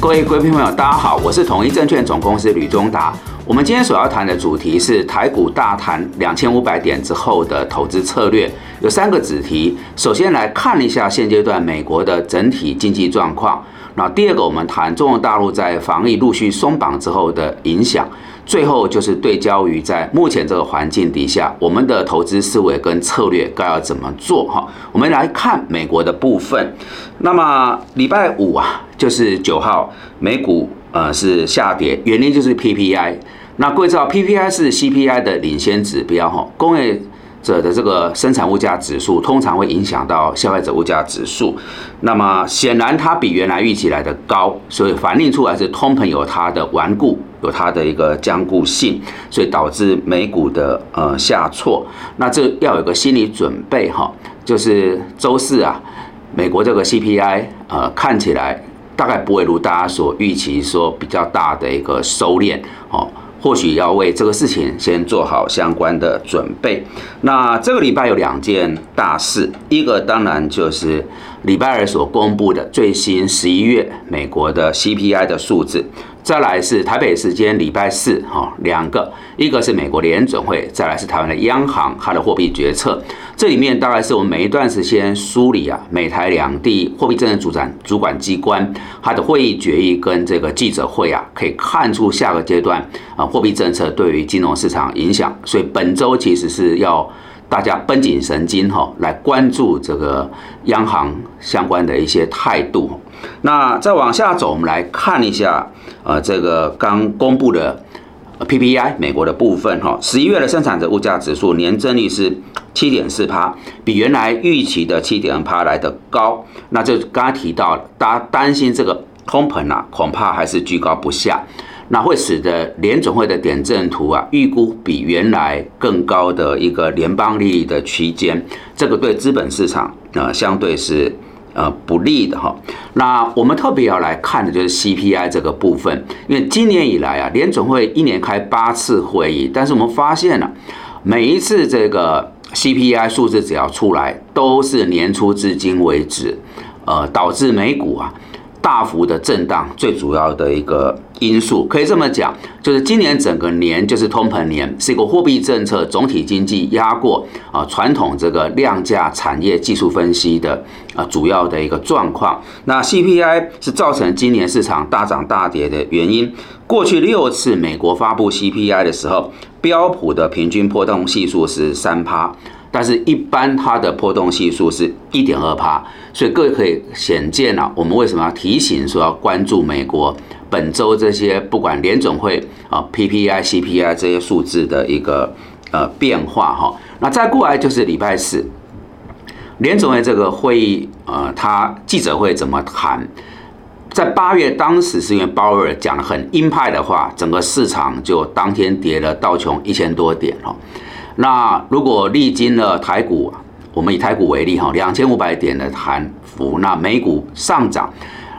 各位贵宾朋友，大家好，我是统一证券总公司吕宗达。我们今天所要谈的主题是台股大谈两千五百点之后的投资策略，有三个子题。首先来看一下现阶段美国的整体经济状况。那第二个，我们谈中国大陆在防疫陆续松绑之后的影响。最后就是对焦于在目前这个环境底下，我们的投资思维跟策略该要怎么做哈？我们来看美国的部分。那么礼拜五啊，就是九号，美股呃是下跌，原因就是 PPI。那各位知道 PPI 是 CPI 的领先指标哈，工业。者的这个生产物价指数通常会影响到消费者物价指数，那么显然它比原来预期来的高，所以反映出来是通膨有它的顽固，有它的一个坚固性，所以导致美股的呃下挫。那这要有个心理准备哈，就是周四啊，美国这个 CPI 呃看起来大概不会如大家所预期说比较大的一个收敛哦。或许要为这个事情先做好相关的准备。那这个礼拜有两件大事，一个当然就是礼拜二所公布的最新十一月美国的 CPI 的数字。再来是台北时间礼拜四，哈，两个，一个是美国联准会，再来是台湾的央行，它的货币决策。这里面大概是我们每一段时间梳理啊，美台两地货币政策主管主管机关它的会议决议跟这个记者会啊，可以看出下个阶段啊货币政策对于金融市场影响。所以本周其实是要大家绷紧神经哈，来关注这个央行相关的一些态度。那再往下走，我们来看一下。呃，这个刚公布的 PPI 美国的部分哈，十一月的生产者物价指数年增率是七点四帕，比原来预期的七点二帕来的高。那就刚刚提到，大家担心这个通膨啊，恐怕还是居高不下，那会使得联总会的点阵图啊，预估比原来更高的一个联邦利率的区间，这个对资本市场呃相对是。呃，不利的哈。那我们特别要来看的就是 CPI 这个部分，因为今年以来啊，联总会一年开八次会议，但是我们发现了，每一次这个 CPI 数字只要出来，都是年初至今为止，呃，导致美股啊。大幅的震荡，最主要的一个因素可以这么讲，就是今年整个年就是通膨年，是一个货币政策总体经济压过啊传统这个量价产业技术分析的啊主要的一个状况。那 CPI 是造成今年市场大涨大跌的原因。过去六次美国发布 CPI 的时候，标普的平均波动系数是三趴。但是，一般它的波动系数是一点二帕，所以各位可以显见啊，我们为什么要提醒说要关注美国本周这些不管联总会啊 PPI、CPI 这些数字的一个呃变化哈。那再过来就是礼拜四联总会这个会议呃，他记者会怎么谈？在八月当时是因为鲍威尔讲了很鹰派的话，整个市场就当天跌了道琼一千多点哈。那如果历经了台股，我们以台股为例哈，两千五百点的弹幅，那美股上涨，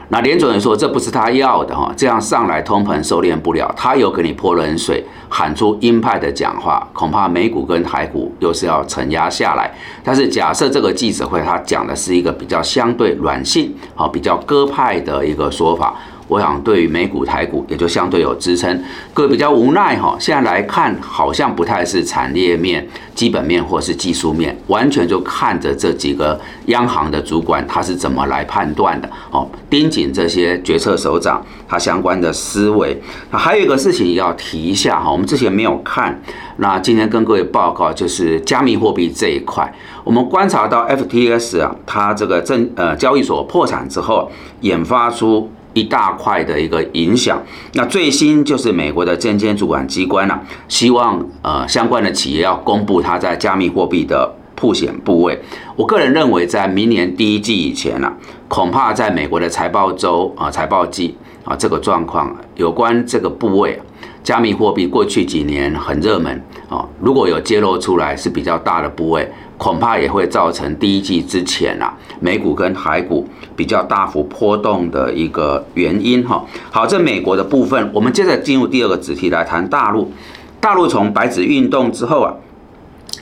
那连总人说这不是他要的哈，这样上来通膨收敛不了，他又给你泼冷水，喊出鹰派的讲话，恐怕美股跟台股又是要承压下来。但是假设这个记者会他讲的是一个比较相对软性，好比较鸽派的一个说法。我想对于美股、台股也就相对有支撑，各位比较无奈哈。现在来看，好像不太是产业面、基本面或是技术面，完全就看着这几个央行的主管他是怎么来判断的哦。盯紧这些决策首长他相关的思维。那还有一个事情要提一下哈，我们之前没有看，那今天跟各位报告就是加密货币这一块，我们观察到 FTS 啊，它这个证呃交易所破产之后，研发出。一大块的一个影响，那最新就是美国的证监主管机关啊，希望呃相关的企业要公布它在加密货币的铺险部位。我个人认为，在明年第一季以前呢，恐怕在美国的财报周啊财报季啊这个状况，有关这个部位。加密货币过去几年很热门啊，如果有揭露出来是比较大的部位，恐怕也会造成第一季之前啊美股跟海股比较大幅波动的一个原因哈。好，这美国的部分，我们接着进入第二个主题来谈大陆。大陆从白纸运动之后啊。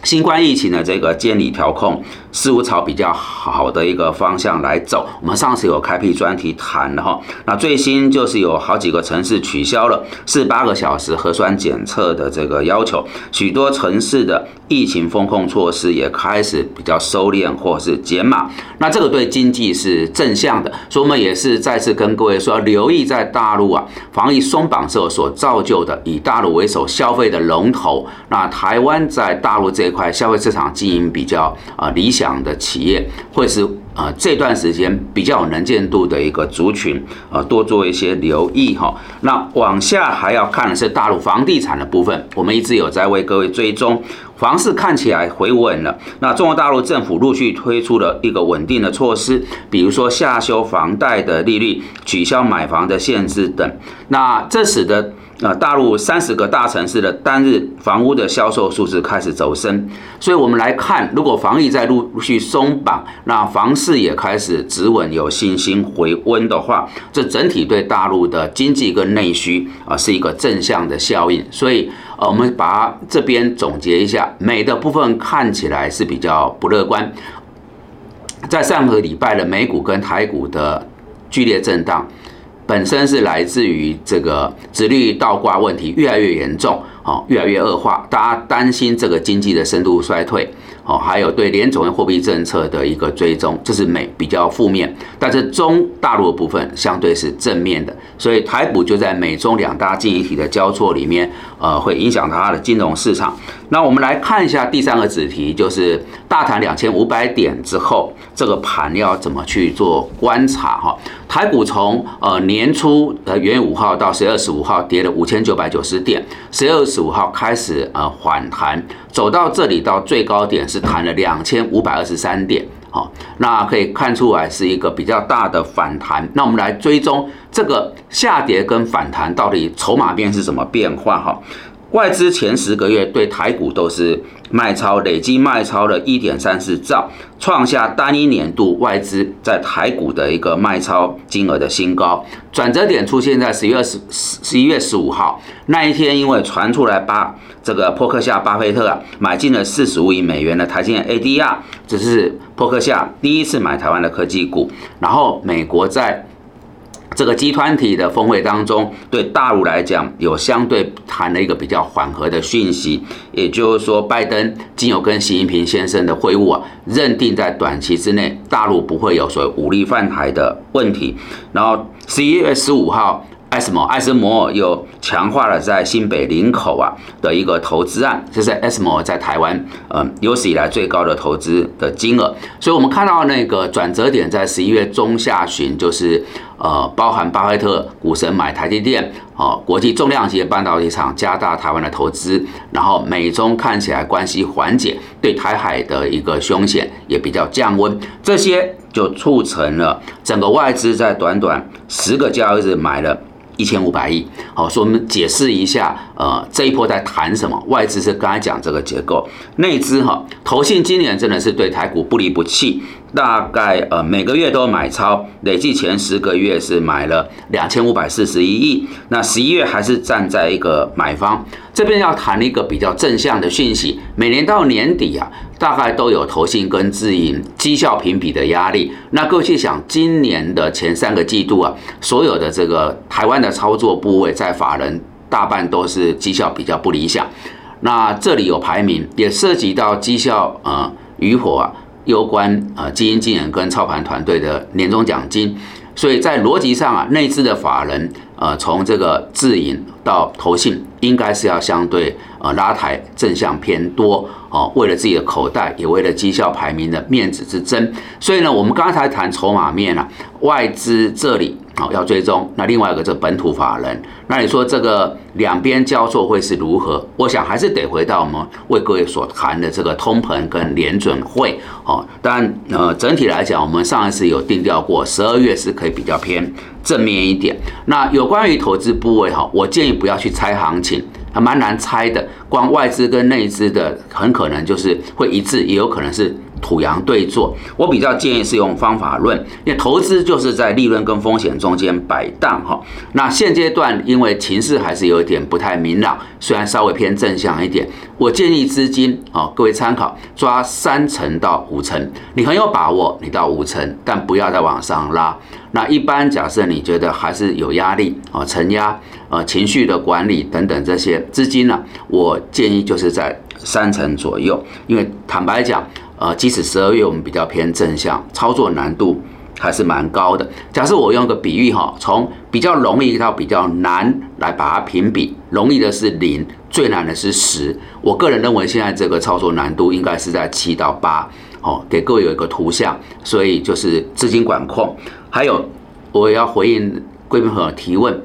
新冠疫情的这个监理调控似乎朝比较好的一个方向来走。我们上次有开辟专题谈了哈，那最新就是有好几个城市取消了四八个小时核酸检测的这个要求，许多城市的疫情风控措施也开始比较收敛或是减码。那这个对经济是正向的，所以我们也是再次跟各位说，留意在大陆啊防疫松绑之后所造就的以大陆为首消费的龙头。那台湾在大陆这一块消费市场经营比较啊理想的企业，会是呃这段时间比较有能见度的一个族群，呃多做一些留意哈。那往下还要看的是大陆房地产的部分，我们一直有在为各位追踪。房市看起来回稳了，那中国大陆政府陆续推出了一个稳定的措施，比如说下修房贷的利率、取消买房的限制等，那这使得。那大陆三十个大城市的单日房屋的销售数字开始走升，所以我们来看，如果防疫在陆续松绑，那房市也开始止稳，有信心回温的话，这整体对大陆的经济跟内需啊是一个正向的效应。所以，呃，我们把这边总结一下，美的部分看起来是比较不乐观，在上个礼拜的美股跟台股的剧烈震荡。本身是来自于这个直率倒挂问题越来越严重，哦，越来越恶化，大家担心这个经济的深度衰退。哦，还有对联总的货币政策的一个追踪，这是美比较负面，但是中大陆的部分相对是正面的，所以台股就在美中两大经济体的交错里面，呃，会影响到它的金融市场。那我们来看一下第三个子题，就是大谈两千五百点之后，这个盘要怎么去做观察哈？台股从呃年初呃元月五号到十月二十五号跌了五千九百九十点，十月二十五号开始呃反弹。走到这里，到最高点是弹了两千五百二十三点，好，那可以看出来是一个比较大的反弹。那我们来追踪这个下跌跟反弹到底筹码面是什么变化？哈，外资前十个月对台股都是。卖超累计卖超了一点三四兆，创下单一年度外资在台股的一个卖超金额的新高。转折点出现在十一月十十一月十五号那一天，因为传出来巴这个波克夏巴菲特啊买进了四十五亿美元的台积电 ADR，这是波克夏第一次买台湾的科技股。然后美国在这个集团体的峰会当中，对大陆来讲有相对谈了一个比较缓和的讯息，也就是说，拜登经有跟习近平先生的会晤啊，认定在短期之内大陆不会有所谓武力犯台的问题。然后十一月十五号。艾斯摩艾斯摩又强化了在新北林口啊的一个投资案，这是艾斯摩尔在台湾呃有史以来最高的投资的金额。所以，我们看到那个转折点在十一月中下旬，就是呃包含巴菲特股神买台积电，哦，国际重量级半导体厂加大台湾的投资，然后美中看起来关系缓解，对台海的一个凶险也比较降温，这些就促成了整个外资在短短十个交易日买了。一千五百亿，好，所以我们解释一下，呃，这一波在谈什么？外资是刚才讲这个结构，内资哈，投信今年真的是对台股不离不弃。大概呃每个月都买超，累计前十个月是买了两千五百四十一亿，那十一月还是站在一个买方。这边要谈一个比较正向的讯息，每年到年底啊，大概都有投信跟自营绩效评比的压力。那各位去想，今年的前三个季度啊，所有的这个台湾的操作部位在法人大半都是绩效比较不理想。那这里有排名，也涉及到绩效呃与否啊。有关啊基金经理跟操盘团队的年终奖金，所以在逻辑上啊，内资的法人呃从这个自营到投信，应该是要相对呃拉抬正向偏多哦，为了自己的口袋，也为了绩效排名的面子之争。所以呢，我们刚才谈筹码面啊，外资这里。好，要追踪。那另外一个，这本土法人，那你说这个两边交错会是如何？我想还是得回到我们为各位所谈的这个通膨跟联准会。哦，当然，呃，整体来讲，我们上一次有定调过，十二月是可以比较偏正面一点。那有关于投资部位，哈，我建议不要去猜行情，还蛮难猜的。光外资跟内资的，很可能就是会一致，也有可能是土洋对坐。我比较建议是用方法论，因为投资就是在利润跟风险中间摆荡哈。那现阶段因为情势还是有一点不太明朗，虽然稍微偏正向一点，我建议资金啊，各位参考抓三成到五成，你很有把握，你到五成，但不要再往上拉。那一般假设你觉得还是有压力啊，承压。呃，情绪的管理等等这些资金呢，我建议就是在三成左右，因为坦白讲，呃，即使十二月我们比较偏正向，操作难度还是蛮高的。假设我用个比喻哈，从比较容易到比较难来把它评比，容易的是零，最难的是十。我个人认为现在这个操作难度应该是在七到八。哦，给各位有一个图像，所以就是资金管控，还有我也要回应贵宾朋友提问。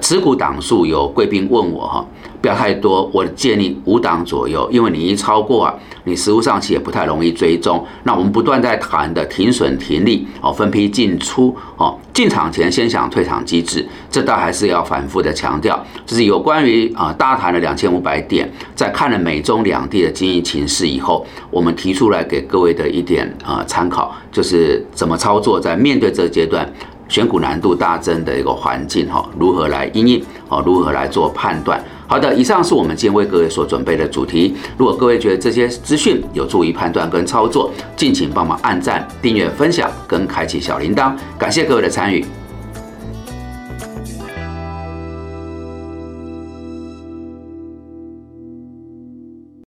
持股档数有贵宾问我哈，不要太多，我建议五档左右，因为你一超过啊，你实物上去也不太容易追踪。那我们不断在谈的停损停利哦，分批进出哦，进场前先想退场机制，这倒还是要反复的强调。就是有关于啊，大谈了两千五百点，在看了美中两地的经营情势以后，我们提出来给各位的一点啊参考，就是怎么操作，在面对这个阶段。选股难度大增的一个环境，哈，如何来应应？哦，如何来做判断？好的，以上是我们今天为各位所准备的主题。如果各位觉得这些资讯有助于判断跟操作，敬请帮忙按赞、订阅、分享跟开启小铃铛。感谢各位的参与。